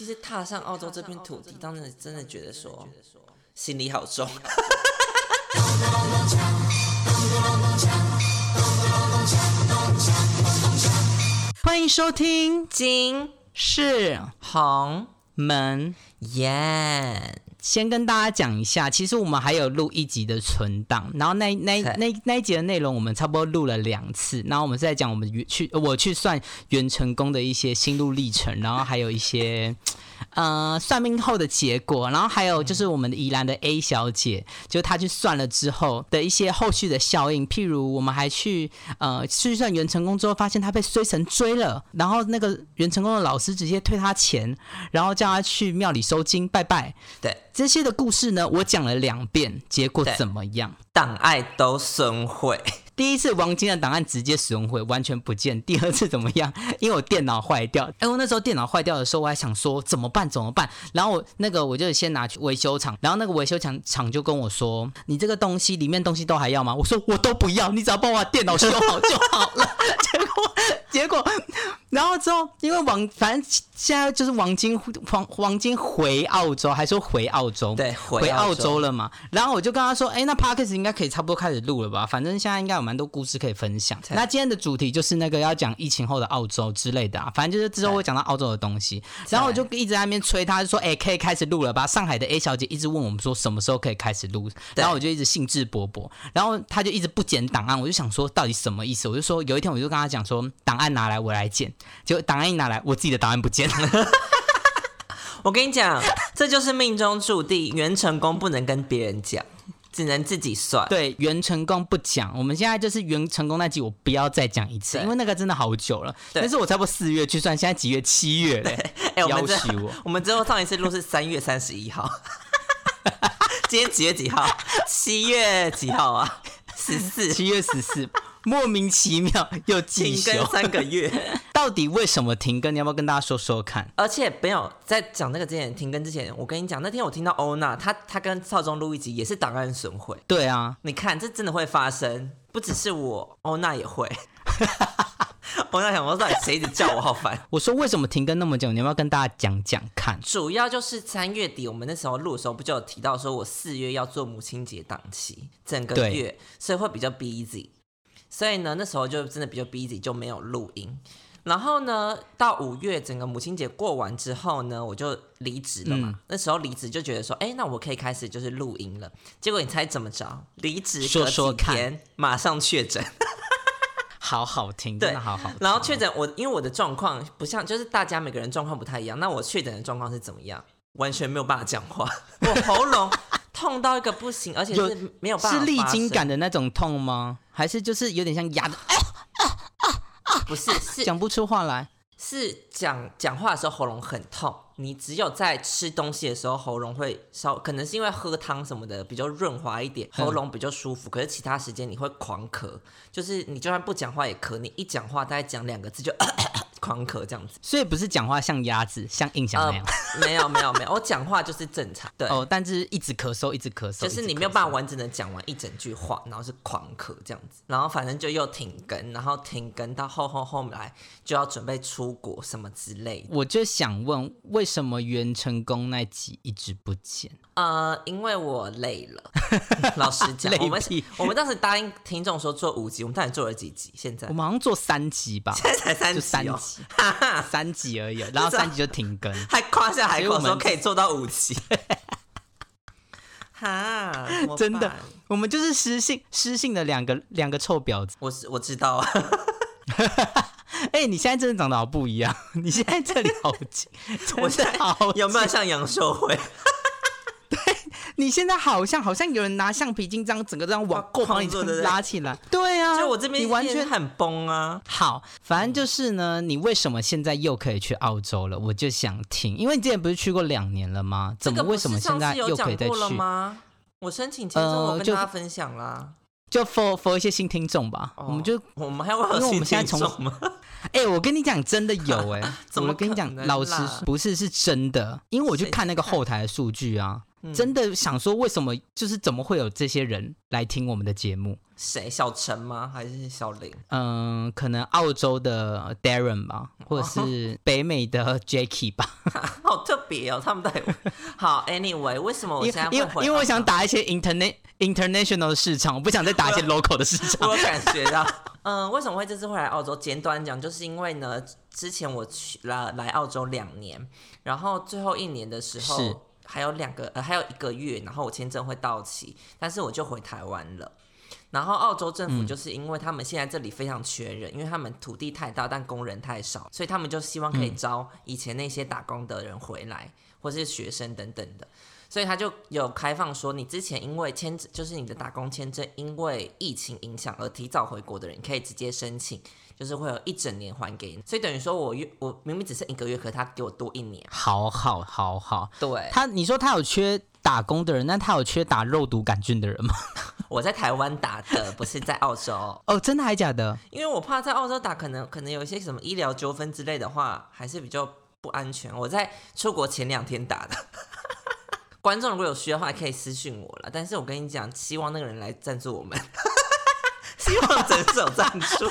其实踏上澳洲这片土地，当时真的觉得说心里好重。欢迎收听金是红门。耶，先跟大家讲一下，其实我们还有录一集的存档，然后那那那那一集的内容，我们差不多录了两次。然后我们是在讲我们去我去算袁成功的一些心路历程，然后还有一些呃算命后的结果，然后还有就是我们的宜兰的 A 小姐，就她去算了之后的一些后续的效应，譬如我们还去呃去算袁成功之后，发现他被衰神追了，然后那个袁成功的老师直接退他钱，然后叫他去庙里收金拜拜。对，这些的故事呢，我讲了两遍，结果怎么样？档案都损毁，第一次王晶的档案直接使用会完全不见，第二次怎么样？因为我电脑坏掉，哎，我那时候电脑坏掉的时候，我还想说怎么办怎么办？然后我那个我就先拿去维修厂，然后那个维修厂厂就跟我说，你这个东西里面东西都还要吗？我说我都不要，你只要帮我把电脑修好就好了。结果结果，然后之后因为王反正现在就是王晶王王晶回澳洲，还说回澳洲，对，回澳洲了嘛，然后我就跟他说，哎、那 podcast 应该可以差不多开始录了吧？反正现在应该有蛮多故事可以分享。那今天的主题就是那个要讲疫情后的澳洲之类的啊，反正就是之后会讲到澳洲的东西。然后我就一直在那边催他，就说，哎、可以开始录了吧？上海的 A 小姐一直问我们说什么时候可以开始录，然后我就一直兴致勃勃，然后他就一直不剪档案，我就想说到底什么意思？我就说有一天我就跟他讲说，档案拿来我来剪，结果档案一拿来，我自己的档案不见了。我跟你讲，这就是命中注定，袁成功不能跟别人讲，只能自己算。对，袁成功不讲，我们现在就是袁成功那集，我不要再讲一次，因为那个真的好久了。对但是我差不多四月去算，现在几月？七月嘞，哎、我们这要挟我。我们之后上一次录是三月三十一号，今天几月几号？七月几号啊？十四，七月十四，莫名其妙又继停休更，三个月。到底为什么停更？你要不要跟大家说说看？而且没有在讲那个之前停更之前，我跟你讲，那天我听到欧娜，她她跟邵忠录一集也是档案损毁。对啊，你看，这真的会发生，不只是我，欧娜也会。欧娜想说，到底谁一直叫我，好烦。我说为什么停更那么久？你要不要跟大家讲讲看？主要就是三月底，我们那时候录的时候，不就有提到说我四月要做母亲节档期，整个对月，所以会比较 busy。所以呢，那时候就真的比较 busy，就没有录音。然后呢，到五月整个母亲节过完之后呢，我就离职了嘛。嗯那时候离职就觉得说，哎，那我可以开始就是录音了。结果你猜怎么着？离职说隔几天，马上确诊。好好听，对真的好好听。然后确诊我，因为我的状况不像，就是大家每个人状况不太一样。那我确诊的状况是怎么样？完全没有办法讲话，我喉咙痛到一个不行，而且是没有办法是历经感的那种痛吗？还是就是有点像压的，哎不是是讲不出话来？是讲讲话的时候喉咙很痛，你只有在吃东西的时候喉咙会稍，可能是因为喝汤什么的比较润滑一点，嗯喉咙比较舒服。可是其他时间你会狂咳，就是你就算不讲话也咳，你一讲话大概讲两个字就这样子。所以不是讲话像鸭子，像印象那样。没有没有没有，我讲话就是正常，对。哦，但是一直咳嗽，一直咳嗽，就是你没有办法完整的讲完一整句话，然后是狂咳这样子，然后反正就又停更，然后停更到后后后来就要准备出国什么之类的。我就想问，为什么袁成功那集一直不见？呃，因为我累了，老实讲，我们屁我们当时答应听众说做五集，我们到底做了几集？现在我们好像做三集吧，现在才三就集哦，三集，三集而已，然后三集就停更。还夸下海口说可以做到五集，哈，真的，我们就是失信失信的两个两个臭婊子。我是我知道啊，哎、你现在真的长得好不一样，你现在这里好紧，我现在好有没有像杨秀慧？你现在好像好像有人拿橡皮筋这样整个这样往哇把你拉起来。对啊，就我这边你完全很崩啊。好，反正就是呢，你为什么现在又可以去澳洲了？我就想听，因为你之前不是去过两年了吗？怎么为什么现在又可以再去？吗？我申请签证，我跟大家分享啦。就 for for 一些新听众吧，哦我们就我们还会有因为我新们现在从听众吗？哎、我跟你讲，真的有哎、怎么我跟你讲老实啦说不是是真的，因为我去看那个看后台的数据啊，真的想说为什么，就是怎么会有这些人来听我们的节目？谁？小陈吗？还是小林？嗯，可能澳洲的 Darren 吧，或者是北美的 Jacky 吧。好特别哦，他们都有。好，Anyway，为什么我现在因为因为我想打一些 internet international 的市场，我不想再打一些 local 的市场。我感觉到，嗯，为什么会这次会来澳洲？简短讲，就是因为呢，之前我去来来澳洲两年，然后最后一年的时候还有两个呃还有一个月，然后我签证会到期，但是我就回台湾了。然后澳洲政府就是因为他们现在这里非常缺人，因为他们土地太大，但工人太少，所以他们就希望可以招以前那些打工的人回来，或是学生等等的。所以他就有开放说，你之前因为签就是你的打工签证因为疫情影响而提早回国的人，可以直接申请，就是会有一整年还给你。所以等于说我月我明明只剩一个月，可他给我多一年。好好好好，对他你说他有缺打工的人，那他有缺打肉毒杆菌的人吗？我在台湾打的，不是在澳洲。哦，真的还假的？因为我怕在澳洲打，可能可能有一些什么医疗纠纷之类的话，还是比较不安全。我在出国前两天打的。观众如果有需要的话，可以私信我了。但是我跟你讲，希望那个人来赞助我们，希望诊所赞助。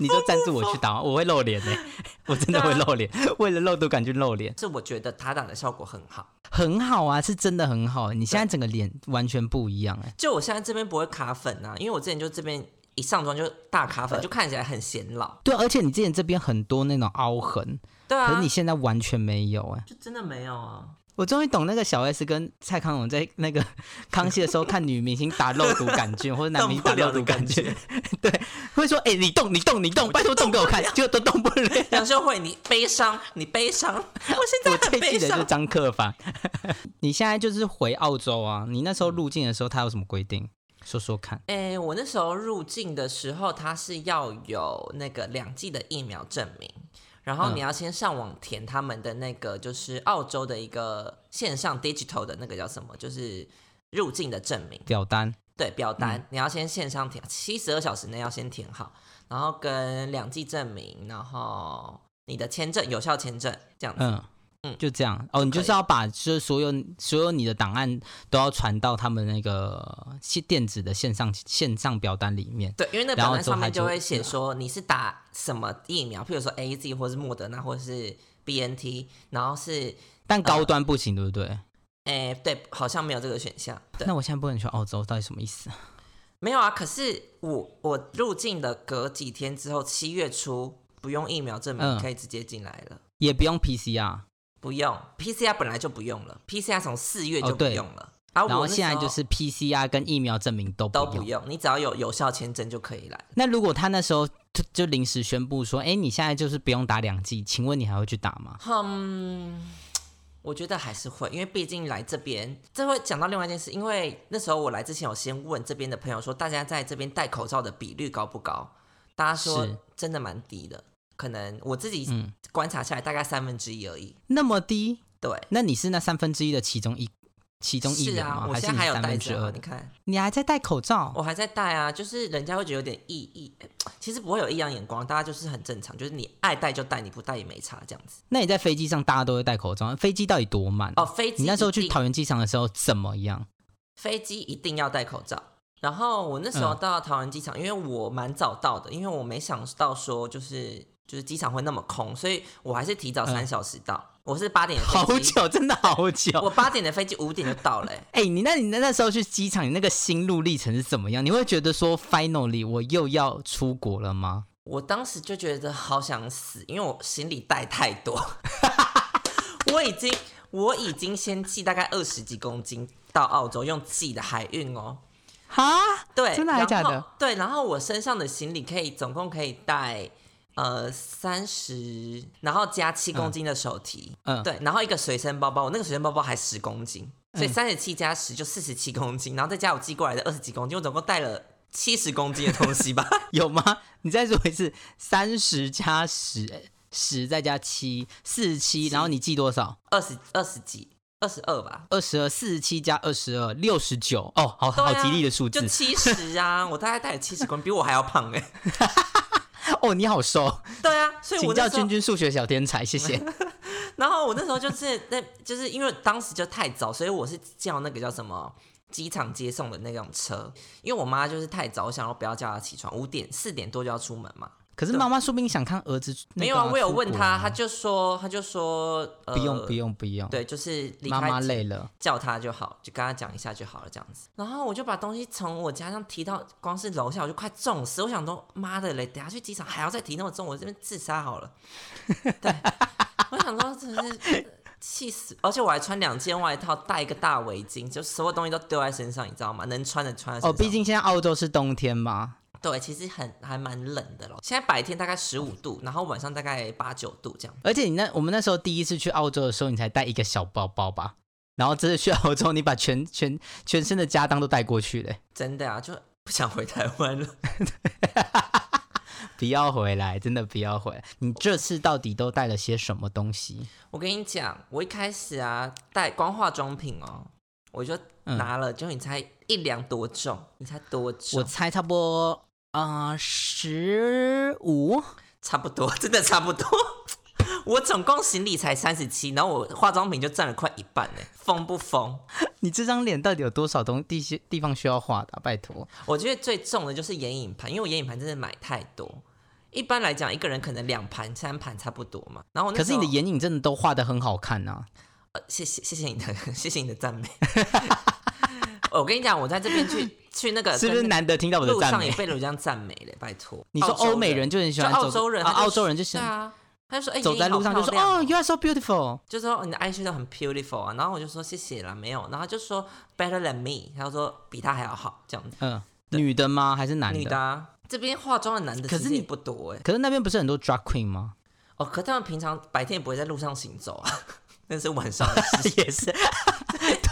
你就赞助我去打，我会露脸呢，我真的会露脸，为了露都敢去露脸。是我觉得他打的效果很好，很好啊，是真的很好。你现在整个脸完全不一样哎，就我现在这边不会卡粉啊，因为我之前就这边一上妆就大卡粉，就看起来很显老。对，而且你之前这边很多那种凹痕。对啊，可是你现在完全没有哎，就真的没有啊！我终于懂那个小 S 跟蔡康永在那个 康熙的时候看女明星打肉毒杆菌，或者男明星打肉毒杆菌，对，会说哎你动你动你动，拜托动给我看，结果都动不了。杨秀慧，你悲伤，你悲伤，我现在我最记得是张克凡。你现在就是回澳洲啊？你那时候入境的时候，他有什么规定？说说看。哎，我那时候入境的时候，他是要有那个两剂的疫苗证明。然后你要先上网填他们的那个，就是澳洲的一个线上 digital 的那个叫什么，就是入境的证明表单。对，表单你要先线上填，七十二小时内要先填好，然后跟两剂证明，然后你的签证有效签证这样子。嗯，就这样哦，你就是要把就是所有所有你的档案都要传到他们那个电子的线上线上表单里面。对，因为那表单上面就会写说你是打什么疫苗，譬如说 A Z 或是莫德纳或者是 B N T，然后是但高端不行，对不对？哎，对，好像没有这个选项。那我现在不能去澳洲，到底什么意思？没有啊，可是我我入境的隔几天之后，七月初不用疫苗证明可以直接进来了，也不用 P C R。不用，PCR 本来就不用了，PCR 从四月就不用了。然后现在就是 PCR 跟疫苗证明都都不用，你只要有有效签证就可以来。那如果他那时候就就临时宣布说，哎，你现在就是不用打两剂，请问你还会去打吗？嗯，我觉得还是会，因为毕竟来这边，这会讲到另外一件事。因为那时候我来之前，我先问这边的朋友说，大家在这边戴口罩的比率高不高？大家说真的蛮低的。可能我自己观察下来大概三分之一而已，那么低？对，那你是那三分之一的其中一其中一人吗？我现在还有戴着，你看，你还在戴口罩？我还在戴啊，就是人家会觉得有点异异，其实不会有异样眼光，大家就是很正常，就是你爱戴就戴，你不戴也没差这样子。那你在飞机上大家都会戴口罩，飞机到底多慢？哦，飞机，你那时候去桃园机场的时候怎么样？飞机一定要戴口罩。然后我那时候到桃园机场，因为我蛮早到的，因为我没想到说就是。就是机场会那么空，所以我还是提早三小时到。我是八点的飞机，好久，真的好久。我八点的飞机五点就到了。哎，你那你那那时候去机场，你那个心路历程是怎么样？你会觉得说，finally 我又要出国了吗？我当时就觉得好想死，因为我行李带太多。我已经我已经先寄大概二十几公斤到澳洲，用寄的海运哦。哈？对，真的还是假的？对，然后我身上的行李可以总共可以带。呃，三十，然后加七公斤的手提，嗯，对，然后一个随身包包，我那个随身包包还十公斤，所以三十七加十就四十七公斤，然后再加我寄过来的二十几公斤，我总共带了七十公斤的东西吧？有吗？你再说一次，三十加十，十再加七，四十七，然后你寄多少？二十二十几，二十二吧？二十二，四十七加二十二，六十九。哦，好好吉利的数字，就七十啊！我大概带了七十公斤，比我还要胖哎。哦，你好瘦。对啊，所以请叫君君数学小天才，谢谢。然后我那时候就是那，就是因为当时就太早，所以我是叫那个叫什么机场接送的那种车。因为我妈就是太早，我想要不要叫她起床，五点四点多就要出门嘛。可是妈妈说不定想看儿子。没有啊，我有问他，他就说，他就说不用不用不用。对，就是妈妈累了，叫他就好，就跟他讲一下就好了，这样子。然后我就把东西从我家上提到，光是楼下我就快重死。我想说，妈的嘞，等下去机场还要再提那么重，我这边自杀好了。对，我想说真是气死，而且我还穿两件外套，戴一个大围巾，就所有东西都丢在身上，你知道吗？能穿的穿。哦，毕竟现在澳洲是冬天嘛。对，其实很还蛮冷的咯。现在白天大概十五度，然后晚上大概八九度这样。而且你那我们那时候第一次去澳洲的时候，你才带一个小包包吧？然后这次去澳洲，你把全全全身的家当都带过去了。真的啊，就不想回台湾了。不要回来，真的不要回来。你这次到底都带了些什么东西？我跟你讲，我一开始啊带光化妆品哦，我就拿了，就你猜一两多重？你猜多重？我猜差不多。啊，十五，差不多，真的差不多。我总共行李才三十七，然后我化妆品就占了快一半呢，疯不疯？你这张脸到底有多少东地些地方需要画的？拜托，我觉得最重的就是眼影盘，因为我眼影盘真的买太多。一般来讲，一个人可能两盘、三盘差不多嘛。然后，可是你的眼影真的都画的很好看呐。呃，谢谢谢谢你的谢谢你的赞美。我跟你讲，我在这边去去那个，是不是难得听到我的赞美？路上也被人这样赞美嘞，拜托。你说欧美人就很喜欢澳洲人啊，澳洲人就喜欢啊。他就说，哎，走在路上就说，哦，you are so beautiful，就说你的 eyes 都很 beautiful 啊。然后我就说谢谢了，没有。然后就说 better than me，他说比他还要好这样子。嗯，女的吗？还是男的？女的。这边化妆的男的，可是你不多哎。可是那边不是很多 drag queen 吗？哦，可他们平常白天也不会在路上行走啊。那是晚上 也是，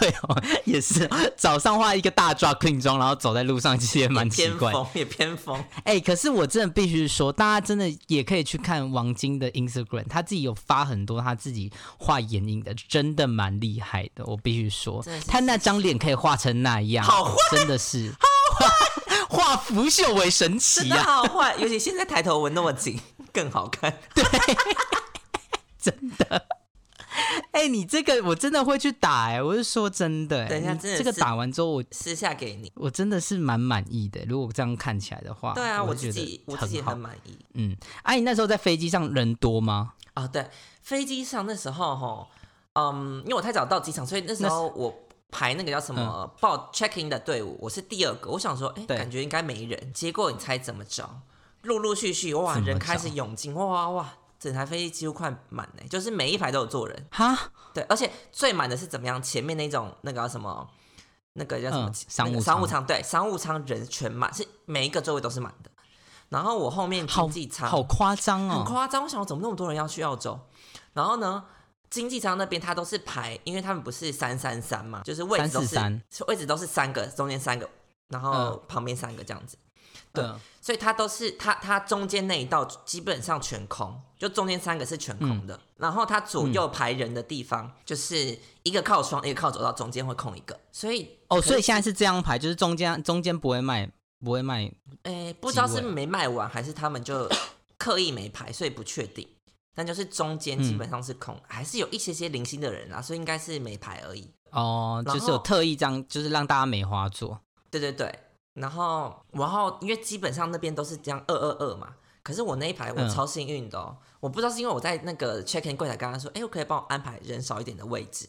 对哦，也是早上化一个大抓 queen 妆，然后走在路上，其实也蛮奇怪，也偏疯。哎，可是我真的必须说，大家真的也可以去看王晶的 Instagram，他自己有发很多他自己画眼影的，真的蛮厉害的。我必须说，他那张脸可以画成那样，好坏真的是好坏，画腐朽为神奇啊，好坏。尤其现在抬头纹那么紧，更好看。对，真的。哎，你这个我真的会去打哎，我是说真的。等一下，真的这个打完之后，我私下给你，我真的是蛮满意的。如果这样看起来的话，对啊，我自己我自己很满意。嗯，哎，你那时候在飞机上人多吗？啊，对，飞机上那时候哈，嗯，因为我太早到机场，所以那时候我排那个叫什么报 check in 的队伍，我是第二个。我想说，哎，感觉应该没人。结果你猜怎么着？陆陆续续哇，人开始涌进，哇哇哇！整台飞机几乎快满呢，就是每一排都有坐人哈。对，而且最满的是怎么样？前面那种那个什么，那个叫什么商务商务舱？对，商务舱人全满，是每一个座位都是满的。然后我后面经济舱好夸张哦，很夸张。我想，怎么那么多人要去澳洲？然后呢，经济舱那边它都是排，因为他们不是三三三嘛，就是位置都是位置都是三个，中间三个，然后旁边三个这样子。对，所以它都是它它中间那一道基本上全空，就中间三个是全空的。然后它左右排人的地方就是一个靠窗，一个靠走道，中间会空一个。所以哦，所以现在是这样排，就是中间中间不会卖，不会卖。诶，不知道是没卖完还是他们就 刻意没排，所以不确定。但就是中间基本上是空，还是有一些些零星的人啊，所以应该是没排而已。哦，就是有特意这样，就是让大家没花做。对对对。然后，然后，因为基本上那边都是这样二二二嘛，可是我那一排我超幸运的哦，我不知道是因为我在那个 check in 柜台跟他说，哎，我可以帮我安排人少一点的位置，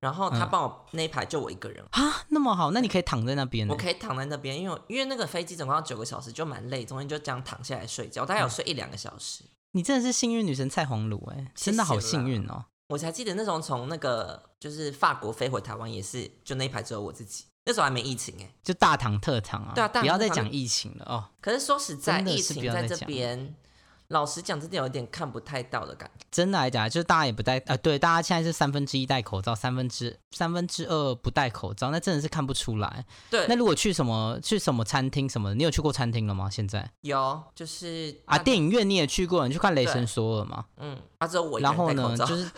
然后他帮我那一排就我一个人。啊，那么好，那你可以躺在那边，我可以躺在那边，因为因为那个飞机总共要九个小时，就蛮累，中间就这样躺下来睡觉，大概有睡一两个小时。你真的是幸运女神蔡黄鲁哎，真的好幸运哦！我才记得那时候从那个就是法国飞回台湾也是，就那一排只有我自己。那时候还没疫情哎，就大堂特堂啊！对啊，不要再讲疫情了哦。可是说实在，疫情在这边，老实讲，真的有点看不太到的感觉。真的来讲，就是大家也不戴啊，对，大家现在是三分之一戴口罩，三分之三分之二不戴口罩，那真的是看不出来。对，那如果去什么去什么餐厅什么，你有去过餐厅了吗？现在有，就是啊，电影院你也去过，你去看《雷神索尔》吗？嗯，啊，只有我然后呢，就是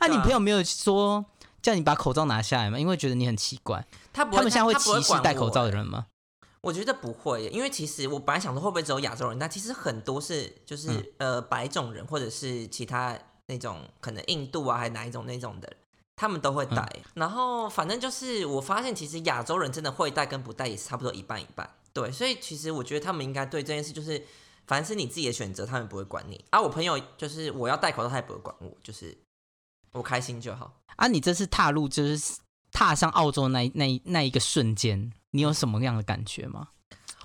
啊，你朋友没有说？叫你把口罩拿下来吗？因为觉得你很奇怪。他他们现在会歧视戴口罩的人吗？我觉得不会，因为其实我本来想说会不会只有亚洲人，但其实很多是就是、呃白种人或者是其他那种可能印度啊还哪一种那种的，他们都会戴。然后反正就是我发现其实亚洲人真的会戴跟不戴也是差不多一半一半。对，所以其实我觉得他们应该对这件事就是，反正是你自己的选择，他们不会管你。啊，我朋友就是我要戴口罩，他也不会管我，就是我开心就好。啊，你这次踏入就是踏上澳洲那一那一那一个瞬间，你有什么样的感觉吗？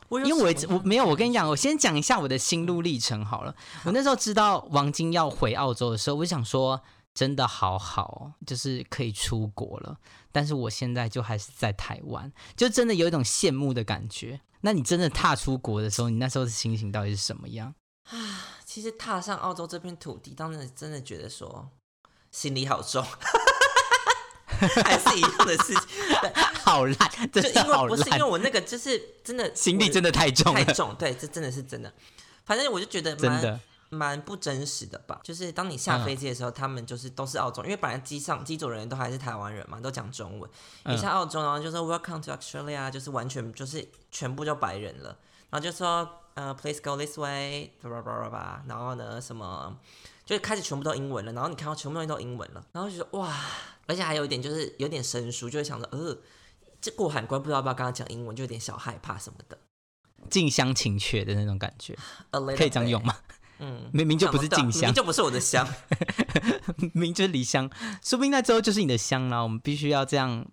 我因为我我没有，我跟你讲，我先讲一下我的心路历程好了。我那时候知道王晶要回澳洲的时候，我就想说，真的好好哦，就是可以出国了。但是我现在就还是在台湾，就真的有一种羡慕的感觉。那你真的踏出国的时候，你那时候的心情到底是什么样啊？其实踏上澳洲这片土地，当时真的觉得说心里好重，还是一样的事情。好烂，就真的好因为不是因为，我那个就是真的我行李真的太重了，太重，对，这真的是真的。反正我就觉得蛮。蛮不真实的吧。就是当你下嗯飞机的时候，他们就是都是澳洲，因为本来机上机组人员都还是台湾人嘛，都讲中文。嗯一下澳洲，然后就说 Welcome to Australia，就是完全就是全部就白人了。然后就说呃，Please go this way，叭叭叭叭叭。然后呢，什么就开始全部都英文了。然后你看到全部东西都英文了，然后就觉得哇，而且还有一点就是有点生疏，就会想着呃，这过海关不知道要不要跟他讲英文，就有点小害怕什么的。近乡情怯的那种感觉 可以这样用？吗？嗯，明明就不是对啊近乡，明明就不是我的乡。明 明就是离乡，说不定那之后就是你的乡啦。我们必须要这样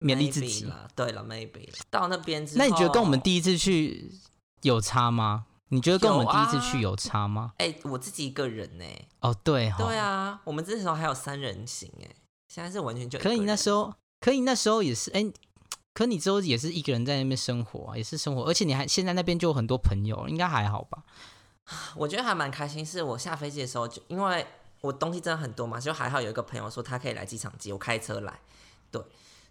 勉励自己。啦，对了，maybe 啦到那边之后，那你觉得跟我们第一次去有差吗？你觉得跟我们第一次去有差吗？哎、我自己一个人呢、哦，对哈，对啊，我们这时候还有三人行哎、现在是完全就可以那时候，可以那时候也是，哎、可你之后也是一个人在那边生活、啊，也是生活，而且你还现在那边就有很多朋友，应该还好吧？我觉得还蛮开心，是我下飞机的时候就因为我东西真的很多嘛，就还好有一个朋友说他可以来机场接我，开车来，对，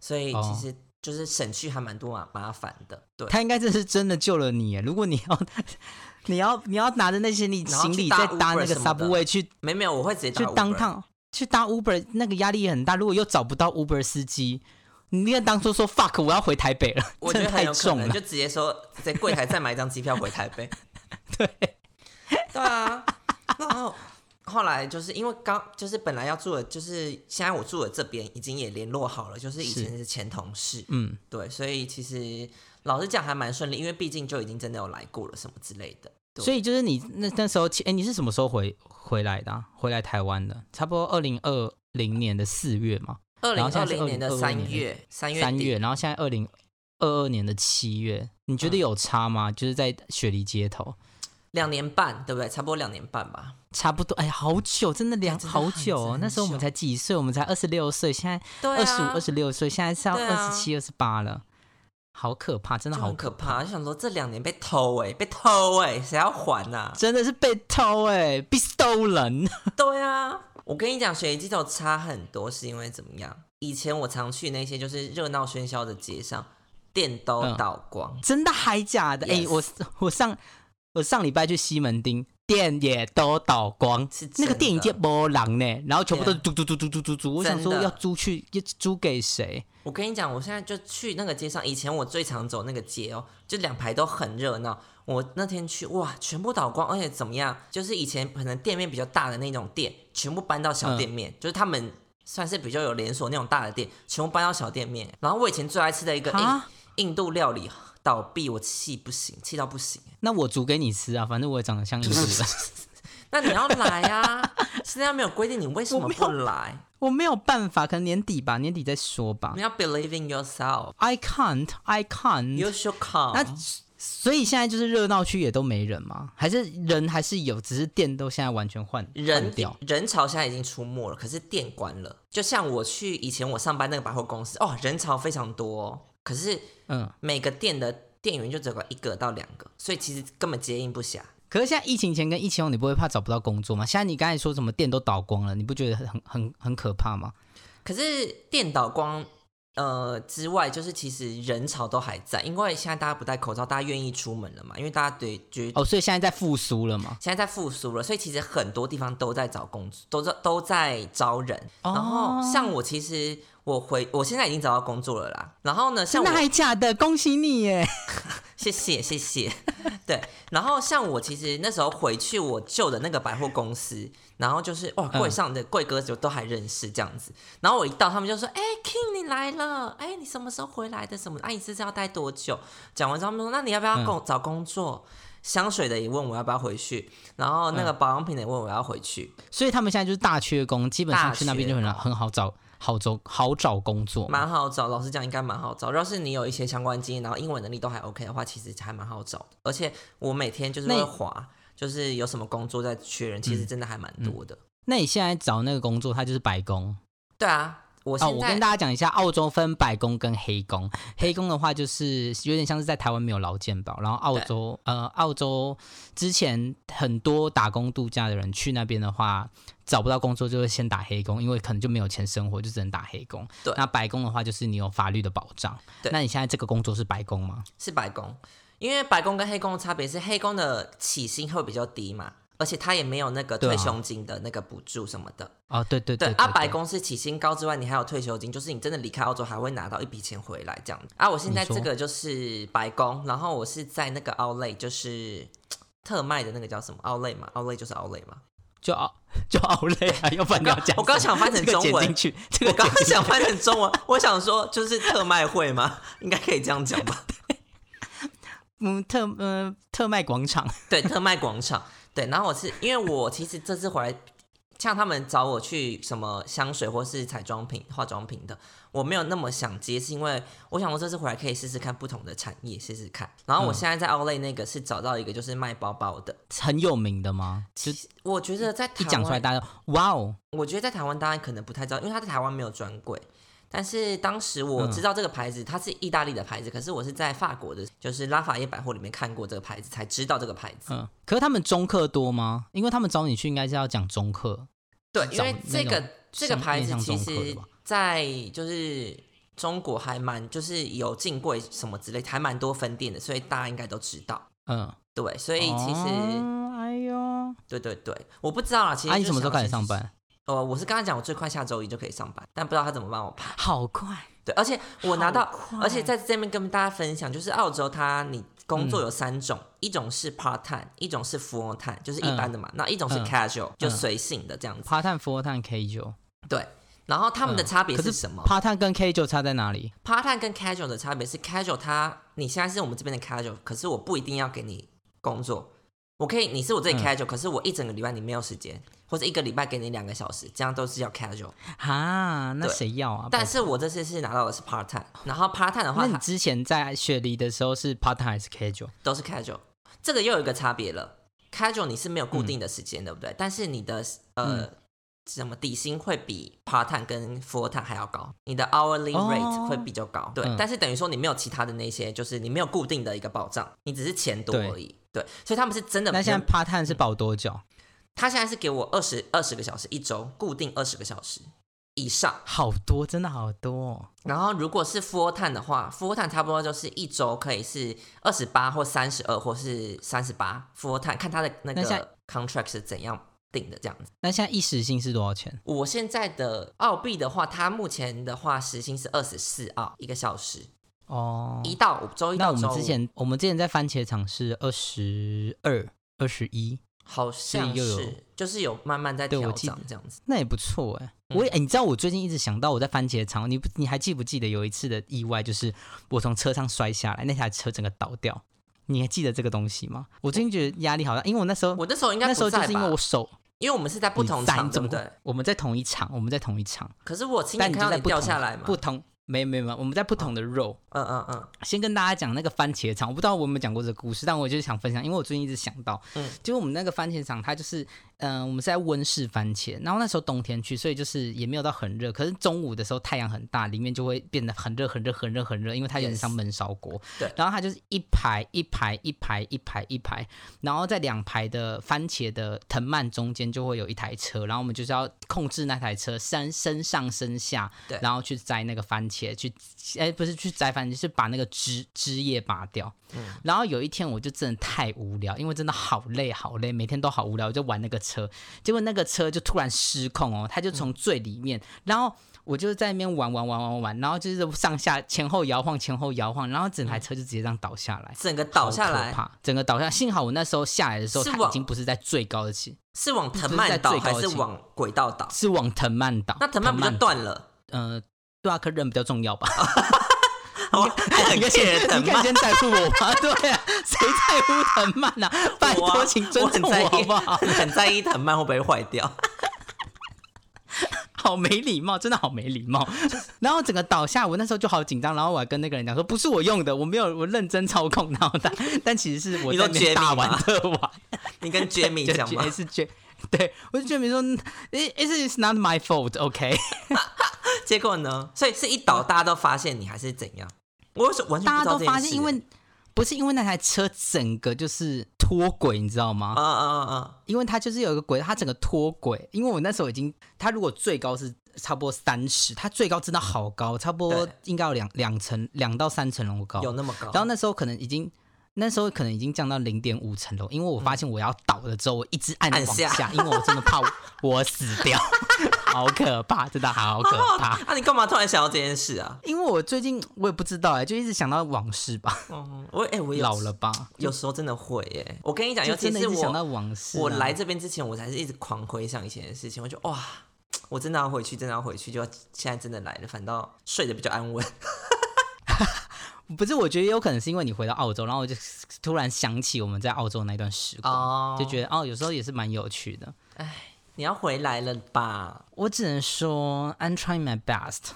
所以哦其实就是省去还蛮多麻麻烦的，对。他应该这是真的救了你耶。如果你要，你要你要拿着那些你行李再搭那个 subway 去没没有，我会直接去当趟去搭 Uber，那个压力也很大。如果又找不到 Uber 司机，你那个当初说 fuck，我要回台北了，我觉真的太得很有可重了能就。直接说在柜台再买一张机票回台北。对，对啊，然后后来就是因为刚就是本来要住的，就是现在我住的这边已经也联络好了，就是以前是前同事，嗯，对，所以其实老实讲还蛮顺利，因为毕竟就已经真的有来过了什么之类的。所以就是你那那时候，哎、你是什么时候回回来的啊、回来台湾的？差不多二零二零年的四月嘛，二零二零年的三月，三月三月，然后现在二零二二年的七月，你觉得嗯。有差吗？就是在雪梨街头，两年半，对不对？差不多两年半吧。差不多，哎，好久，真的两好久哦。那时候我们才几岁？我们才二十六岁，现在二十五、啊，二十六岁，现在是要二十七、二十八了，好可怕，真的就好很可怕。就想说这两年被偷哎、被偷哎、谁要还呐、真的是被偷哎、被 stolen。对啊，我跟你讲，雪梨街头差很多，是因为怎么样？以前我常去那些就是热闹喧嚣的街上，店都嗯倒光。真的还假的？哎、我我上我上礼拜去西门町，店也都倒光，是那个电影店没人呢，然后全部都租租租租租租租。我想说要租去要租给谁？我跟你讲，我现在就去那个街上，以前我最常走那个街哦，就两排都很热闹。我那天去，哇，全部倒光，而且怎么样？就是以前可能店面比较大的那种店，全部搬到小店面，就是他们算是比较有连锁那种大的店，全部搬到小店面。然后我以前最爱吃的一个印啊，印度料理倒闭，我气不行，气到不行。那我煮给你吃啊，反正我也长得像你似的，那你要来啊！现在没有规定，你为什么不来？我没有办法，可能年底吧，年底再说吧你。要 believe in yourself. I can't, I can't。You should come. 那所以现在就是热闹区也都没人吗？还是人还是有，只是店都现在完全换换人掉？人潮现在已经出没了，可是店关了。就像我去以前我上班那个百货公司，哦，人潮非常多、哦，可是嗯，每个店的店员就只有一个到两个，所以其实根本接应不暇。可是现在疫情前跟疫情后，你不会怕找不到工作吗？现在你刚才说什么店都倒光了，你不觉得很很很可怕吗？可是店倒光呃之外，就是其实人潮都还在，因为现在大家不戴口罩，大家愿意出门了嘛，因为大家对觉得哦，所以现在在复苏了嘛？现在在复苏了，所以其实很多地方都在找工作，都在都在招人。哦然后像我，其实我回我现在已经找到工作了啦。然后呢，像真的我还假的？恭喜你耶！谢谢谢谢。对，然后像我其实那时候回去我旧的那个百货公司，然后就是哇柜上的柜哥就都还认识这样子。然后我一到，他们就说：“哎，King 你来了，哎，你什么时候回来的？什么？哎，你这是要待多久？”讲完之后，他们说：“那你要不要工找工作？”香水的也问我要不要回去，然后那个保养品的也问我要回去。所以他们现在就是大缺工，基本上去那边就很很好找。好找好找工作，蛮好找。老实讲，应该蛮好找。要是你有一些相关经验，然后英文能力都还 OK 的话，其实还蛮好找的。而且我每天就是会划，就是有什么工作在缺人，其实真的还蛮多的。那你现在找那个工作，它就是白工？对啊。我哦，我跟大家讲一下，澳洲分白工跟黑工。黑工的话，就是有点像是在台湾没有劳健保，然后澳洲呃，澳洲之前很多打工度假的人去那边的话，找不到工作就会先打黑工，因为可能就没有钱生活，就只能打黑工。对，那白工的话，就是你有法律的保障。对，那你现在这个工作是白工吗？是白工，因为白工跟黑工的差别是，黑工的起薪会比较低嘛。而且他也没有那个退休金的那个补助什么的。哦，对对对，阿白公司起薪高之外，你还有退休金，就是你真的离开澳洲还会拿到一笔钱回来这样子。啊。我现在这个就是白宫，然后我是在那个奥莱，就是特卖的那个叫什么？奥莱嘛，奥莱就是奥莱嘛，就奥就奥莱啊，要不然要讲，我刚想翻成中文，这个刚刚想翻成中文，我想说就是特卖会吗？应该可以这样讲吧？嗯，特呃特卖广场，对，特卖广场。对，然后我是因为我其实这次回来，像他们找我去什么香水或是彩妆品、化妆品的，我没有那么想接，是因为我想我这次回来可以试试看不同的产业，试试看。然后我现在在奥莱那个是找到一个就是卖包包的，很有名的吗？就我觉得在一讲出来大家哇哦，我觉得在台湾大家可能不太知道，因为他在台湾没有专柜。但是当时我知道这个牌子，它是意大利的牌子，可是我是在法国的，就是拉法叶百货里面看过这个牌子，才知道这个牌子。嗯，可是他们中客多吗？因为他们找你去应该是要讲中客。对，因为这个这个牌子其实，在就是中国还蛮就是有进柜什么之类，还蛮多分店的，所以大家应该都知道。嗯，对，所以其实，哎呦，对对对，我不知道啊。其实你什么时候开始上班？哦，我是刚才讲，我最快下周一就可以上班，但不知道他怎么帮我排。好快，对，而且我拿到，而且在这边跟大家分享，就是澳洲它你工作有三种，一种是 part time，一种是 full time，就是一般的嘛，那一种是 casual，就随性的这样子。part time、full time、casual，对，然后他们的差别是什么？part time 跟 casual 差在哪里？part time 跟 casual 的差别是 casual，它你现在是我们这边的 casual，可是我不一定要给你工作。我可以，你是我这里 casual，可是我一整个礼拜你没有时间，或者一个礼拜给你两个小时，这样都是叫 casual 哈，那谁要啊？但是我这次是拿到的是 part time，然后 part time 的话，那你之前在雪梨的时候是 part time 还是 casual？都是 casual，这个又有一个差别了。casual 你是没有固定的时间，对不对？但是你的呃什么底薪会比 part time 跟 full time 还要高，你的 hourly rate 会比较高，对。但是等于说你没有其他的那些，就是你没有固定的一个保障，你只是钱多而已。对，所以他们是真的。那现在 part time 是保多久？他现在是给我二十二十个小时一周，固定二十个小时以上。好多，真的好多。然后如果是 full time 的话，full time 差不多就是一周可以是二十八或三十二或是三十八 full time，看他的那个 contract 是怎样定的这样子。那现在一时薪是多少钱？我现在的澳币的话，它目前的话时薪是二十四澳一个小时。哦，一到周一到周那我们之前，我们之前在番茄场是二十二、二十一，好像是，就是有慢慢在调整这样子。那也不错哎，我哎，你知道我最近一直想到我在番茄场，你不你还记不记得有一次的意外，就是我从车上摔下来，那台车整个倒掉。你还记得这个东西吗？我最近觉得压力好大，因为我那时候我那时候应该那时候就是因为我手，因为我们是在不同场，对不对？我们在同一场，我们在同一场。可是我亲眼看到你掉下来嘛，不同。没没没，我们在不同的肉。嗯嗯嗯。先跟大家讲那个番茄厂，我不知道我有没有讲过这个故事，但我就是想分享，因为我最近一直想到，嗯，就是我们那个番茄厂，它就是。嗯，我们是在温室番茄，然后那时候冬天去，所以就是也没有到很热。可是中午的时候太阳很大，里面就会变得很热、很热、很热、很热，因为它有点像焖烧锅。对。然后它就是一排一排一排一排一排，然后在两排的番茄的藤蔓中间就会有一台车，然后我们就是要控制那台车升升上升下，对，然后去摘那个番茄。茄去，哎，不是去摘反正就，是把那个枝枝叶拔掉。然后有一天我就真的太无聊，因为真的好累好累，每天都好无聊，我就玩那个车，结果那个车就突然失控哦，它就从最里面，然后。我就在那边玩玩玩玩玩，然后就是上下前后摇晃，前后摇晃，然后整台车就直接这样倒下来，整个倒下来，整个倒下。幸好我那时候下来的时候，它已经不是在最高的起，是往藤蔓倒还是往轨道倒？是往藤蔓倒。那藤蔓不就断了？呃，对啊，可人比较重要吧？我很感谢藤蔓，你可以先在乎我吗？对啊，谁在乎藤蔓呢？拜托，请尊重我好不好？很在意藤蔓会不会坏掉。好没礼貌，真的好没礼貌。然后整个倒下，我那时候就好紧张。然后我还跟那个人讲说，不是我用的，我没有，我认真操控脑袋。但其实是我在大玩特玩。你跟 Jamie 讲吗？是 J，对，我就 Jamie 说，It is not my fault，OK。结果呢？所以是一倒，大家都发现你还是怎样？我是完全大家都发现，因为不是因为那台车整个就是。脱轨，你知道吗？啊啊啊！因为它就是有一个轨，它整个脱轨。因为我那时候已经，它如果最高是差不多三十，它最高真的好高，差不多应该有两两层，两到三层楼高，有那么高。然后那时候可能已经。那时候可能已经降到零点五层楼，因为我发现我要倒了之后，我一直按往下，因为我真的怕我死掉，好可怕，真的好可怕。那你干嘛突然想到这件事啊？因为我最近我也不知道哎，就一直想到往事吧。嗯，我哎我老了吧？有时候真的会哎。我跟你讲，尤其是想到往事，我来这边之前，我才是一直狂回想以前的事情。我就哇，我真的要回去，真的要回去，就现在真的来了，反倒睡得比较安稳。不是，我觉得有可能是因为你回到澳洲，然后我就突然想起我们在澳洲那段时光，就觉得哦，有时候也是蛮有趣的。哎，你要回来了吧？我只能说，I'm trying my best。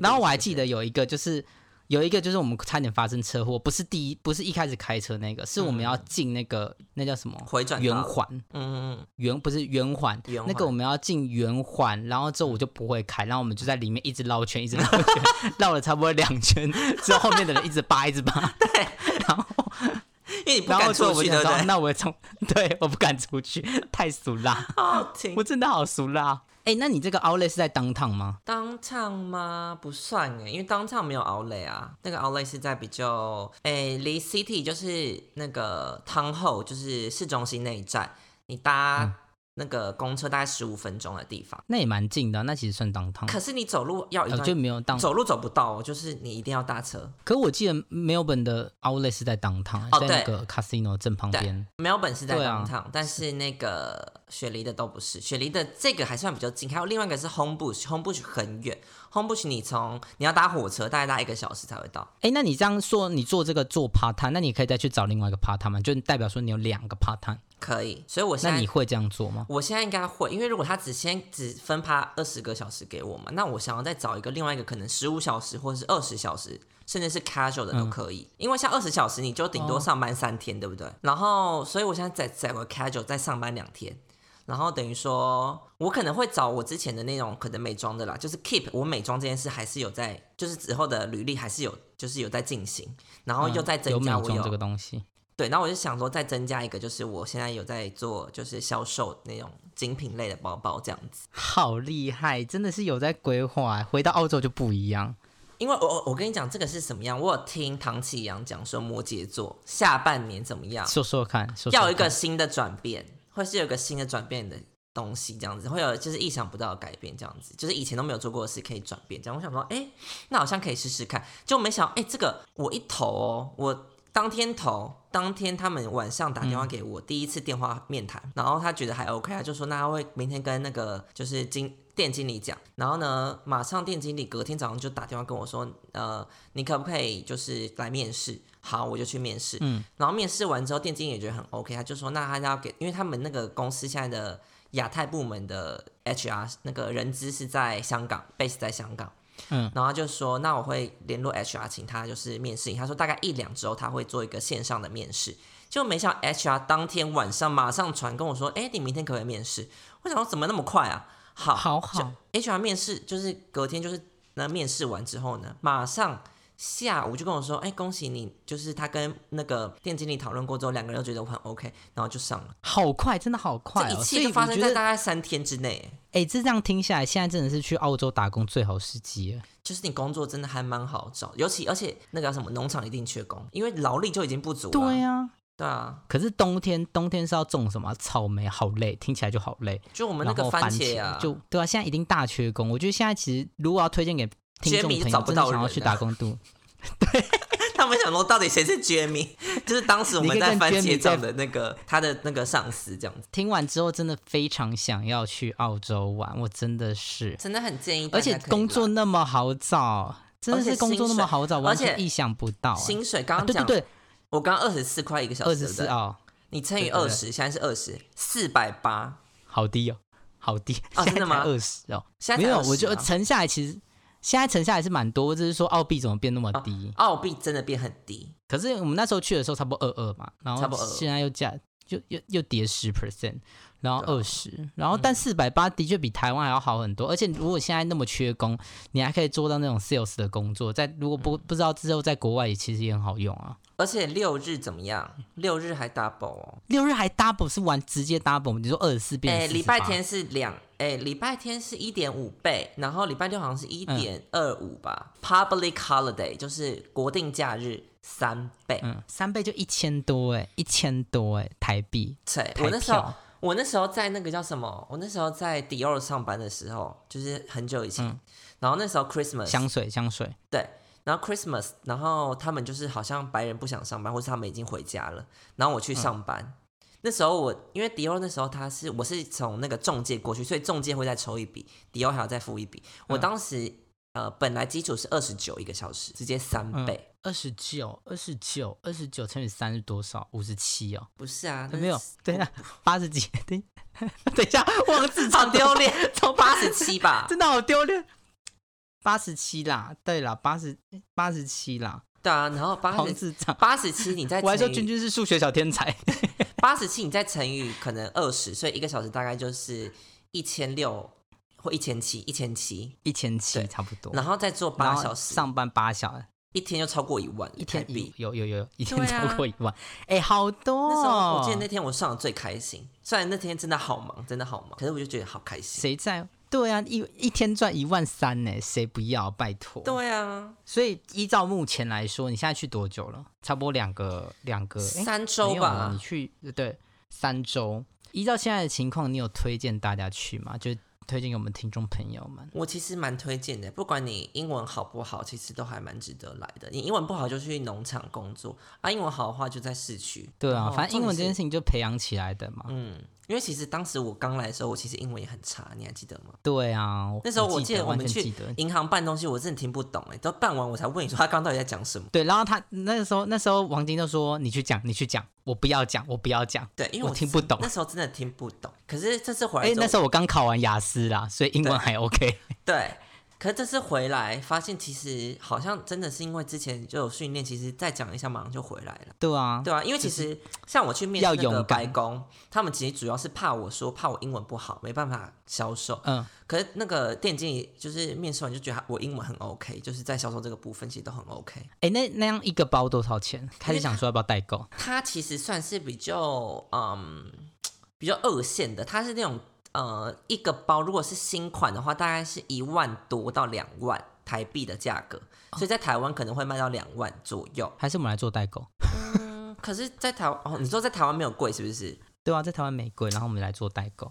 然后我还记得有一个就是。有一个就是我们差点发生车祸，不是第一，不是一开始开车那个，是我们要进那个那叫什么？回转圆环，嗯嗯，圆不是圆环，那个我们要进圆环，然后之后我就不会开，然后我们就在里面一直绕圈，一直绕圈，绕了差不多两圈，之后后面的人一直扒，一直扒，对，然后 因为你不敢出去，对那我从 对我不敢出去，太俗辣，我真的好俗辣。哎，那你这个 Outlet 是在当趟吗？当趟吗？不算哎，因为当趟没有 Outlet 啊。那个 Outlet 是在比较哎离 City 就是那个汤后，就是市中心那一站，你搭。那个公车大概十五分钟的地方，那也蛮近的，那其实算当趟。可是你走路要一段就没有当，走路走不到，就是你一定要搭车。可我记得 Melbourne 的 Outlet 是在当趟，在那个 Casino 正旁边。Melbourne 是在当趟，但是那个雪梨的都不是。雪梨的这个还算比较近，还有另外一个是 Homebush，Homebush 很远。Homebush 你从你要搭火车，大概搭一个小时才会到。哎，那你这样说，你做这个做 part time，那你可以再去找另外一个 part time 吗？就代表说你有两个 part time。可以，所以我现在那你会这样做吗？我现在应该会，因为如果他只先只分趴二十个小时给我嘛，那我想要再找一个另外一个可能十五小时或者是二十小时，甚至是 casual 的都可以。因为像二十小时你就顶多上班三天，对不对？然后，所以我现在再再个 casual 再上班两天，然后等于说我可能会找我之前的那种可能美妆的啦，就是 keep 我美妆这件事还是有在，就是之后的履历还是有，就是有在进行，然后又在增加我有这个东西。对，然后我就想说再增加一个，就是我现在有在做，就是销售那种精品类的包包这样子。好厉害，真的是有在规划。回到澳洲就不一样，因为我我跟你讲这个是什么样，我有听唐启阳讲说摩羯座下半年怎么样，说说看，要有一个新的转变，或是有个新的转变的东西这样子，会有就是意想不到的改变这样子，就是以前都没有做过的事可以转变这样。我想说，哎，那好像可以试试看，就没想到，哎，这个我一投哦，我。当天投，当天他们晚上打电话给我，第一次电话面谈，然后他觉得还 OK 啊，就说那他会明天跟那个就是经店经理讲，然后呢，马上店经理隔天早上就打电话跟我说，呃，你可不可以就是来面试？好，我就去面试。嗯，然后面试完之后，店经理也觉得很 OK，他就说那他要给，因为他们那个公司现在的亚太部门的 HR 那个人资是在香港，base 在香港。嗯，然后就说，那我会联络 HR，请他就是面试。他说大概一两周他会做一个线上的面试，就没想 HR 当天晚上马上传跟我说，哎，你明天可不可以面试？我想说怎么那么快啊？好，好好，HR 面试就是隔天就是那面试完之后呢，马上。下午就跟我说，哎，恭喜你，就是他跟那个店经理讨论过之后，两个人都觉得我很 OK，然后就上了，好快，真的好快，这一切就发生在大概三天之内。哎，这这样听下来，现在真的是去澳洲打工最好时机了。就是你工作真的还蛮好找，尤其而且那个叫什么农场一定缺工，因为劳力就已经不足了。对呀、对啊，可是冬天冬天是要种什么？草莓，好累，听起来就好累。就我们那个番茄啊，就对啊，现在一定大缺工。我觉得现在其实如果要推荐给听众朋友，找不到真的想要去打工度，对他们想说到底谁是 Jamie，就是当时我们在番茄酱的那个他的那个上司这样子，听完之后真的非常想要去澳洲玩，我真的是，真的很建议而。且工作那么好找，真的是工作那么好找，而且全意想不到、欸。薪水刚啊刚讲，对对对，我刚刚二十四块一个小时，二十四哦，你乘以二十，现在是二十四百八，好低哦，好低，哦真的吗？二十哦，没有，我觉得啊乘下来其实现在乘下来是蛮多，就是说澳币怎么变那么低？澳币真的变很低，可是我们那时候去的时候差不多二二嘛，然后差不多22现在又降，又又又跌十 percent，然后二十，然后但四百八的确比台湾还要好很多，而且如果现在那么缺工，你还可以做到那种 sales 的工作，在如果不嗯。不知道之后在国外也其实也很好用啊。而且六日怎么样？六日还 double 哦。六日还 double 是玩直接 double，你说二十四变哎，成48礼拜天是两，哎，礼拜天是一点五倍，然后礼拜六好像是一点二五吧。Public holiday 就是国定假日三倍。嗯三倍就一千多哎，一千多哎台币，对，台我那时候我那时候在那个叫什么？我那时候在迪奥上班的时候，就是很久以前。然后那时候 Christmas 香水香水，对，然后 Christmas，然后他们就是好像白人不想上班，或是他们已经回家了，然后我去上班。那时候我因为迪欧那时候他是我是从那个中介过去，所以中介会再抽一笔，迪欧还要再付一笔。我当时、呃本来基础是二十九一个小时，直接三倍。二十九二十九二十九乘以三是多少？五十七哦。不是啊，那没有是，等一下，八十几，等等一下，忘字好超丢脸，从八十七吧。真的好丢脸。八十七啦，对啦，八十八十七啦，对啊，然后八十智障。八十七，你再我还说君君是数学小天才，八十七，你再乘以可能二十，所以一个小时大概就是一千六或一千七，一千七，一千七对差不多。然后再做八小时，上班八小时，一天就超过一万，一天比。有有有有一天超过一万，哎、好多、那时候哦。我记得那天我上的最开心，虽然那天真的好忙，真的好忙，可是我就觉得好开心。谁在？对啊，一一天赚一万三呢，谁不要？拜托。对啊，所以依照目前来说，你现在去多久了？差不多两个两个三周吧你。去对三周。依照现在的情况，你有推荐大家去吗？就推荐给我们听众朋友们。我其实蛮推荐的，不管你英文好不好，其实都还蛮值得来的。你英文不好就去农场工作啊，英文好的话就在市区。对啊，反正英文这件事情就培养起来的嘛。嗯，因为其实当时我刚来的时候，我其实英文也很差，你还记得吗？对啊，那时候我记得我们去。银行办东西，我真的听不懂哎，都办完我才问你说他刚到底在讲什么。对，然后他那个时候，那时候王晶就说：“你去讲，你去讲，我不要讲，我不要讲。对，因为我听不懂那时候真的听不懂。可是这次回”来哎，那时候我刚考完雅思啦，所以英文还 OK。对，可是这次回来发现，其实好像真的是因为之前就有训练，其实再讲一下马上就回来了。对啊，对啊，因为其实像我去面要试那个白宫，他们其实主要是怕我说怕我英文不好，没办法销售。嗯，可是那个店经理就是面试完就觉得他我英文很 OK，就是在销售这个部分其实都很 OK。哎，那那样一个包多少钱？开始想说要不要代购。它其实算是比较嗯比较二线的，它是那种呃一个包如果是新款的话，大概是一万多到两万台币的价格，所以在台湾可能会卖到两万左右。还是我们来做代购？嗯，可是，在台湾哦，你说在台湾没有贵是不是？对啊，在台湾没贵，然后我们来做代购。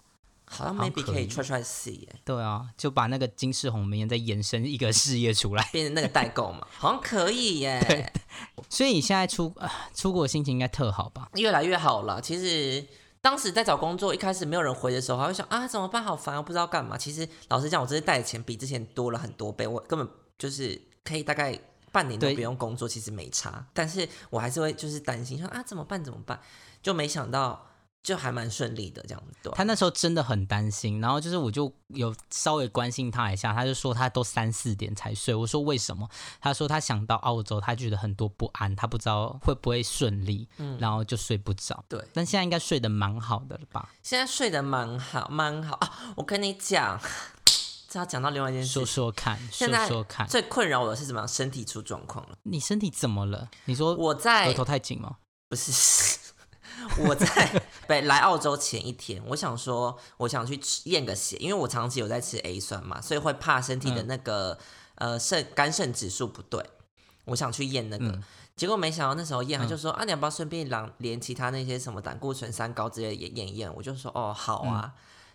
好像 maybe 可以 try try see 耶，对啊，就把那个金世红明再延伸一个事业出来。变成那个代购嘛，好像可以耶，所以你现在出、啊出国的心情应该特好吧？越来越好了。其实当时在找工作，一开始没有人回的时候，还会想啊怎么办，好烦，我不知道干嘛。其实老实讲，我这次带的钱比之前多了很多倍，我根本就是可以大概半年都不用工作，其实没差。但是我还是会就是担心说啊怎么办怎么办，就没想到就还蛮顺利的这样子。对啊他那时候真的很担心，然后就是我就有稍微关心他一下，他就说他都三四点才睡。我说为什么？他说他想到澳洲，他觉得很多不安，他不知道会不会顺利，嗯然后就睡不着。对，但现在应该睡得蛮好的了吧？现在睡得蛮好蛮好啊。我跟你讲，这要讲到另外一件事说说看，说现在说看，最困扰我的是怎么样？身体出状况了。你身体怎么了？你说我在额头太紧吗？不是，我在对，来澳洲前一天，我想说，我想去验个血，因为我长期有在吃 A 酸嘛，所以会怕身体的那个、呃肾肝肾指数不对，我想去验那个。嗯结果没想到那时候验，他就说、啊，你要不要顺便连连其他那些什么胆固醇、三高之类的也验一验？我就说哦，好啊。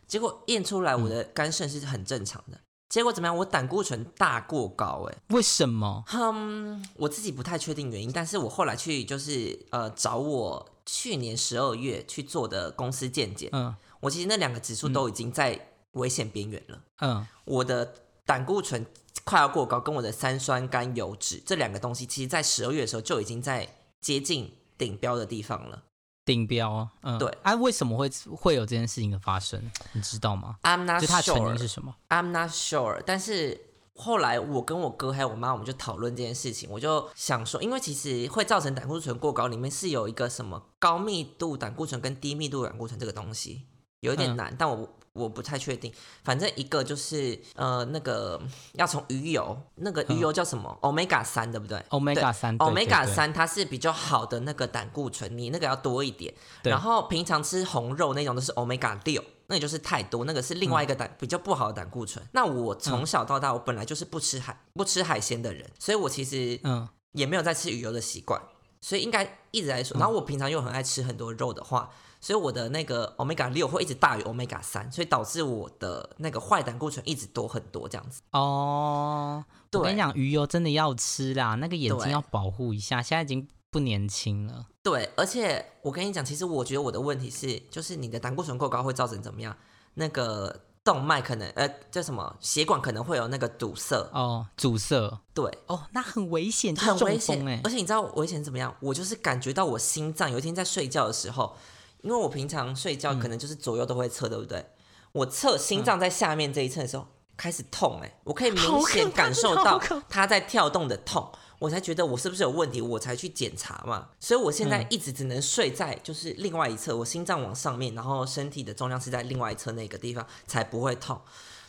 结果验出来我的肝肾是很正常的，结果怎么样？我胆固醇大过高、哎。为什么？嗯，我自己不太确定原因，但是我后来去就是呃找我去年十二月去做的公司见解，嗯我其实那两个指数都已经在危险边缘了。嗯，我的胆固醇快要过高，跟我的三酸甘油脂这两个东西，其实在十二月的时候就已经在接近顶标的地方了。顶标，嗯，对啊，为什么会会有这件事情的发生？你知道吗？I'm not 就它的成因是 sure, 什么？I'm not sure。但是后来我跟我哥还有我妈，我们就讨论这件事情，我就想说，因为其实会造成胆固醇过高，里面是有一个什么高密度胆固醇跟低密度胆固醇这个东西，有一点嗯。难，但我我不太确定。反正一个就是呃那个要从鱼油，那个鱼油叫什么、omega 三，对不对？Omega 三 omega 三它是比较好的那个胆固醇，你那个要多一点。然后平常吃红肉那种都是 omega 六，那也就是太多，那个是另外一个胆、比较不好的胆固醇。那我从小到大，我本来就是不吃海不吃海鲜的人，所以我其实嗯也没有在吃鱼油的习惯，所以应该一直在说。然后我平常又很爱吃很多肉的话，所以我的那个 omega 六会一直大于 omega 三，所以导致我的那个坏胆固醇一直多很多这样子。哦，我跟你讲，鱼油真的要吃啦，那个眼睛要保护一下，现在已经不年轻了。对，而且我跟你讲，其实我觉得我的问题是，就是你的胆固醇过高会造成怎么样？那个动脉可能呃叫什么血管可能会有那个堵塞，哦，阻塞，对，哦，那很危险，很危险而且你知道危险怎么样？我就是感觉到我心脏有一天在睡觉的时候，因为我平常睡觉可能就是左右都会测，对不对？我测心脏在下面这一侧的时候、开始痛、哎，我可以明显感受到它在跳动的痛。我才觉得我是不是有问题，我才去检查嘛。所以我现嗯在一直只能睡在就是另外一侧，我心脏往上面，然后身体的重量是在另外一侧那个地方，才不会痛。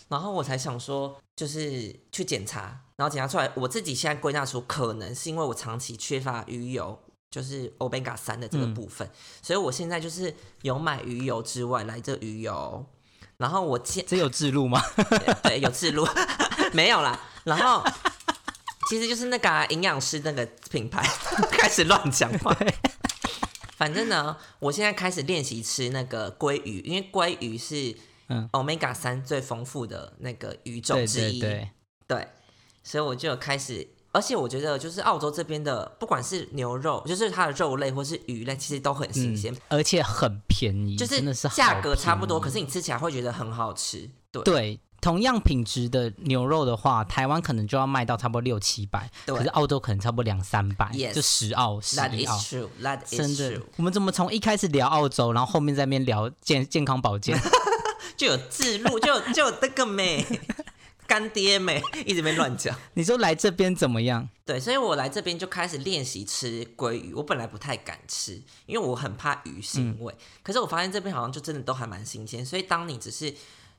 然后我才想说，就是去检查，然后检查出来，我自己现在归纳出可能是因为我长期缺乏鱼油，就是 omega 三的这个嗯部分，所以我现在就是有买鱼油之外来这鱼油，然后我现这有记录吗？对有记录没有啦，然后其实就是那个啊营养师那个品牌开始乱讲话。反正呢，我现在开始练习吃那个鲑鱼，因为鲑鱼是嗯 omega 三最丰富的那个鱼种之一。对对，对，所以我就有开始，而且我觉得就是澳洲这边的，不管是牛肉，就是它的肉类或是鱼类，其实都很新鲜，嗯，而且很便宜，就真的是价格差不多，可是你吃起来会觉得很好吃。对对。同样品质的牛肉的话，台湾可能就要卖到差不多六七百，可是澳洲可能差不多两三百 Yes 就十澳十，That 一 is 澳。true. That 真 true.，我们怎么从一开始聊澳洲，然后后面在那边聊健健康保健？就有自录，就有就有那个妹干爹没一直没乱讲。你说来这边怎么样？对，所以我来这边就开始练习吃鲑鱼。我本来不太敢吃，因为我很怕鱼腥味。可是我发现这边好像就真的都还蛮新鲜。所以当你只是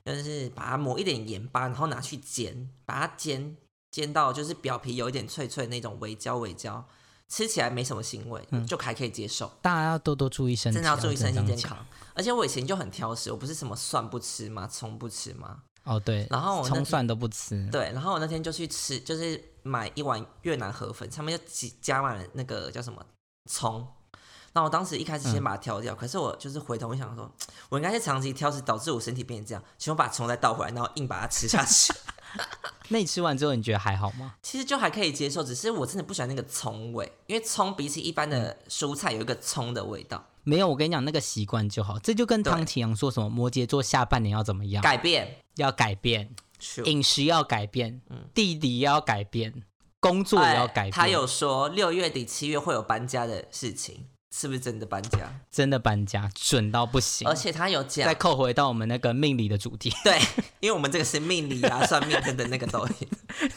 就是把它抹一点盐巴，然后拿去煎，把它煎煎到就是表皮有一点脆脆那种微焦微焦，吃起来没什么腥味，嗯就还可以接受。大家要多多注意身体啊，真的要注意身体健康。而且我以前就很挑食，我不是什么蒜不吃吗？葱不吃吗？讲。哦，对，然后我葱蒜都不吃。对，然后我那天就去吃，就是买一碗越南河粉，上面就挤加满了那个叫什么葱。那我当时一开始先把它挑掉，可是我就是回头我想说，我应该是长期挑食导致我身体变成这样，请我把葱再倒回来，然后硬把它吃下去。那你吃完之后，你觉得还好吗？其实就还可以接受，只是我真的不喜欢那个葱味，因为葱比起一般的蔬菜有一个葱的味道。没有，我跟你讲，那个习惯就好。这就跟对汤启阳说什么摩羯座下半年要怎么样，改变，要改变，是饮食要改变，地理要改变，工作也要改变。他有说六月底七月会有搬家的事情，是不是真的搬家？真的搬家，准到不行。而且他有讲再，扣回到我们那个命理的主题，对，因为我们这个是命理啊、算命等等那个都有。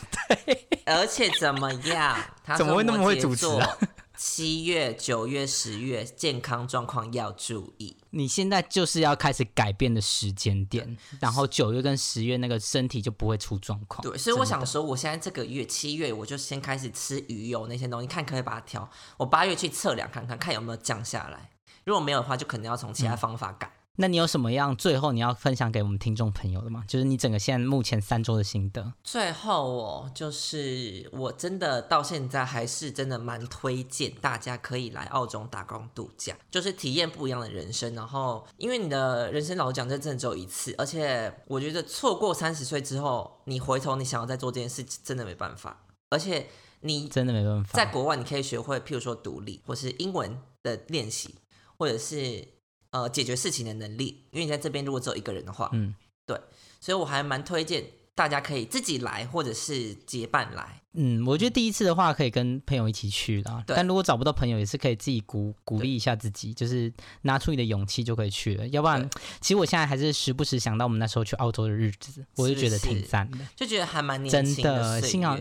对，而且怎么样？他怎么会那么会主持啊？七月、九月、十月健康状况要注意。你现在就是要开始改变的时间点，然后九月跟十月那个身体就不会出状况。对，所以我想说，我现在这个月七月我就先开始吃鱼油那些东西，看可不可以把它调。我八月去测量看看，看有没有降下来。如果没有的话，就可能要从其他方法改。那你有什么样最后你要分享给我们听众朋友的吗？就是你整个现在目前三周的心得。最后哦，就是我真的到现在还是真的蛮推荐大家可以来澳洲打工度假，就是体验不一样的人生。然后，因为你的人生老讲这真的只有一次，而且我觉得错过三十岁之后，你回头你想要再做这件事，真的没办法。而且你真的没办法，在国外你可以学会，譬如说独立，或是英文的练习，或者是。呃，解决事情的能力，因为你在这边如果只有一个人的话，嗯，对，所以我还蛮推荐大家可以自己来，或者是结伴来。嗯，我觉得第一次的话可以跟朋友一起去啦，但如果找不到朋友，也是可以自己鼓鼓励一下自己，就是拿出你的勇气就可以去了。要不然，其实我现在还是时不时想到我们那时候去澳洲的日子，我就觉得挺赞的，就觉得还蛮年轻的。幸好，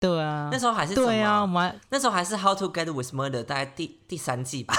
对啊，那时候还是对啊，我们那时候还是 How to Get with Murder，大概第第三季吧。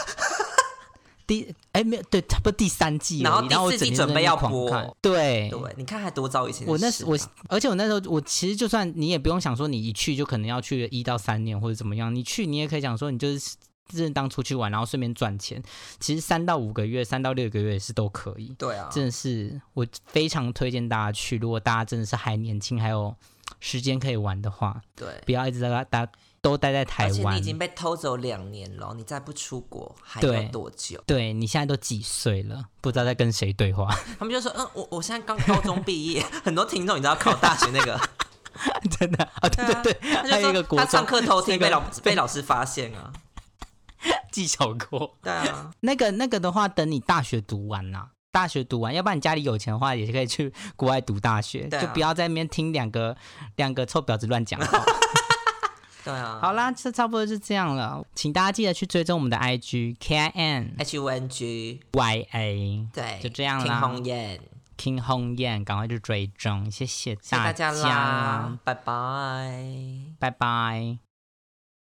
第哎没有对，差不多第三季，然后第四季准备要播，对对，你看还多早以前。我那时我，而且我那时候我其实就算你也不用想说你一去就可能要去一到三年或者怎么样，你去你也可以讲说你就是正当出去玩，然后顺便赚钱。其实三到五个月、三到六个月是都可以。对啊，真的是我非常推荐大家去。如果大家真的是还年轻，还有时间可以玩的话，对，不要一直在大。都待在台湾，你已经被偷走两年了，你再不出国还要多久？对你现在都几岁了？不知道在跟谁对话。他们就说：“嗯，我我现在刚高中毕业，很多听众你知道考大学那个，真的啊，对对对，还有一个国他上课偷听被老被老师发现啊，记小过。对啊，那个那个的话，等你大学读完啦，大学读完，要不然你家里有钱的话，也是可以去国外读大学，就不要在那边听两个两个臭婊子乱讲话。对啊，好啦，这差不多就这样了，请大家记得去追踪我们的 IG K I N H U N G Y A，对，就这样啦。King 红艳，King Yan，，赶快去追踪，谢谢大家啦，拜拜，拜拜。